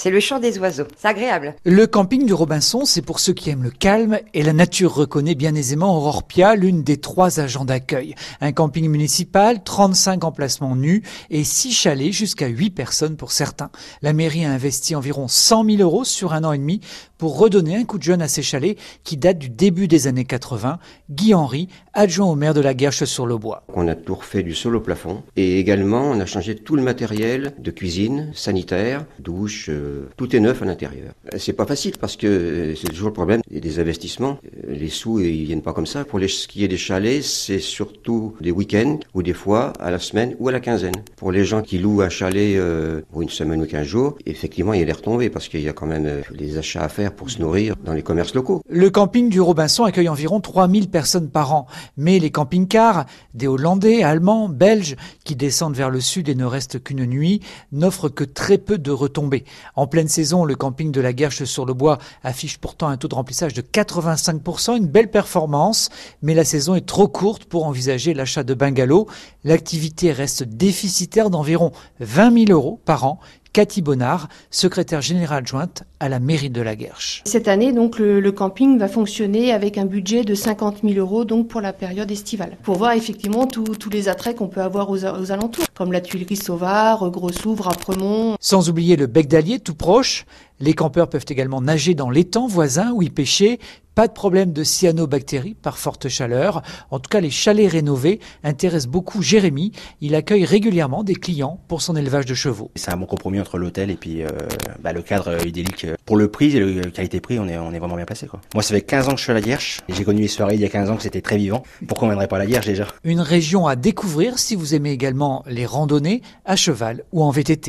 C'est le chant des oiseaux. C'est agréable. Le camping du Robinson, c'est pour ceux qui aiment le calme et la nature reconnaît bien aisément Aurore Pia, l'une des trois agents d'accueil. Un camping municipal, 35 emplacements nus et 6 chalets jusqu'à 8 personnes pour certains. La mairie a investi environ 100 000 euros sur un an et demi pour redonner un coup de jeune à ces chalets qui datent du début des années 80. Guy Henry, adjoint au maire de la Guerche sur le Bois. On a tout refait du sol au plafond et également on a changé tout le matériel de cuisine, sanitaire, douche, euh, tout est neuf à l'intérieur. C'est pas facile parce que euh, c'est toujours le problème des investissements. Euh, les sous ils viennent pas comme ça. Pour les, ce qui est des chalets, c'est surtout des week-ends ou des fois à la semaine ou à la quinzaine. Pour les gens qui louent un chalet pour une semaine ou quinze jours, effectivement il y a des retombées parce qu'il y a quand même des achats à faire pour se nourrir dans les commerces locaux. Le camping du Robinson accueille environ 3000 personnes par an. Mais les camping-cars, des Hollandais, Allemands, Belges, qui descendent vers le sud et ne restent qu'une nuit, n'offrent que très peu de retombées. En pleine saison, le camping de la Guerche sur le Bois affiche pourtant un taux de remplissage de 85%, une belle performance, mais la saison est trop courte pour envisager l'achat de bungalows. L'activité reste déficitaire d'environ 20 000 euros par an Cathy Bonnard, secrétaire générale adjointe à la mairie de la Guerche. Cette année, donc, le, camping va fonctionner avec un budget de 50 000 euros donc, pour la période estivale. Pour voir effectivement tous les attraits qu'on peut avoir aux, alentours, comme la Tuilerie Sauvard, Gros-Souvre, Apremont. Sans oublier le bec d'Allier tout proche. Les campeurs peuvent également nager dans l'étang voisin ou y pêcher. Pas de problème de cyanobactéries par forte chaleur. En tout cas, les chalets rénovés intéressent beaucoup Jérémy. Il accueille régulièrement des clients pour son élevage de chevaux. C'est un bon compromis entre l'hôtel et puis euh, bah, le cadre idyllique. Pour le prix et le qualité-prix, on est, on est vraiment bien passé. Quoi. Moi, ça fait 15 ans que je suis à la Guerche. J'ai connu les soirées il y a 15 ans que c'était très vivant. Pourquoi on viendrait pas à la Guerche déjà? Une région à découvrir si vous aimez également les randonnées à cheval ou en VTT.